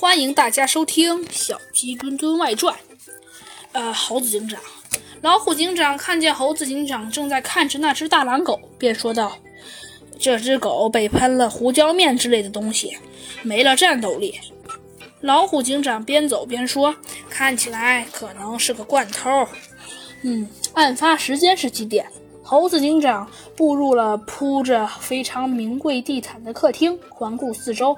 欢迎大家收听《小鸡墩墩外传》。呃，猴子警长，老虎警长看见猴子警长正在看着那只大狼狗，便说道：“这只狗被喷了胡椒面之类的东西，没了战斗力。”老虎警长边走边说：“看起来可能是个惯偷。”嗯，案发时间是几点？猴子警长步入了铺着非常名贵地毯的客厅，环顾四周。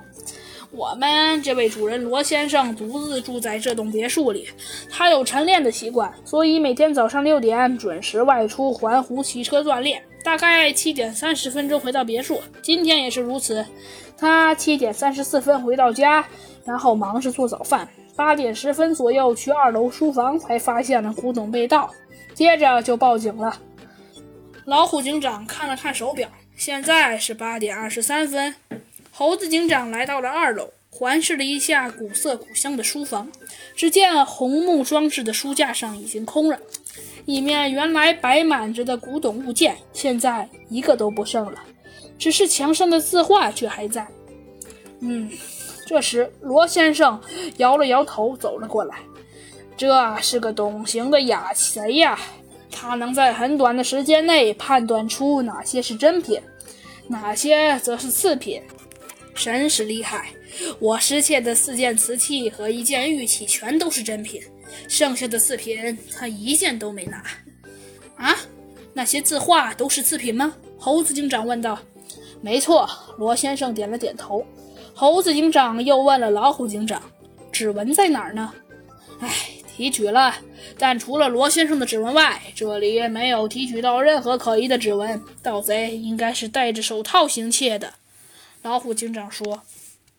我们这位主人罗先生独自住在这栋别墅里，他有晨练的习惯，所以每天早上六点准时外出环湖骑车锻炼，大概七点三十分钟回到别墅。今天也是如此，他七点三十四分回到家，然后忙着做早饭。八点十分左右去二楼书房，才发现了古董被盗，接着就报警了。老虎警长看了看手表，现在是八点二十三分。猴子警长来到了二楼，环视了一下古色古香的书房，只见红木装饰的书架上已经空了，里面原来摆满着的古董物件，现在一个都不剩了，只是墙上的字画却还在。嗯，这时罗先生摇了摇头，走了过来。这是个懂行的雅贼呀，他能在很短的时间内判断出哪些是真品，哪些则是次品。真是厉害！我失窃的四件瓷器和一件玉器全都是真品，剩下的四品他一件都没拿。啊，那些字画都是次品吗？猴子警长问道。没错，罗先生点了点头。猴子警长又问了老虎警长：“指纹在哪儿呢？”哎，提取了，但除了罗先生的指纹外，这里没有提取到任何可疑的指纹。盗贼应该是戴着手套行窃的。老虎警长说。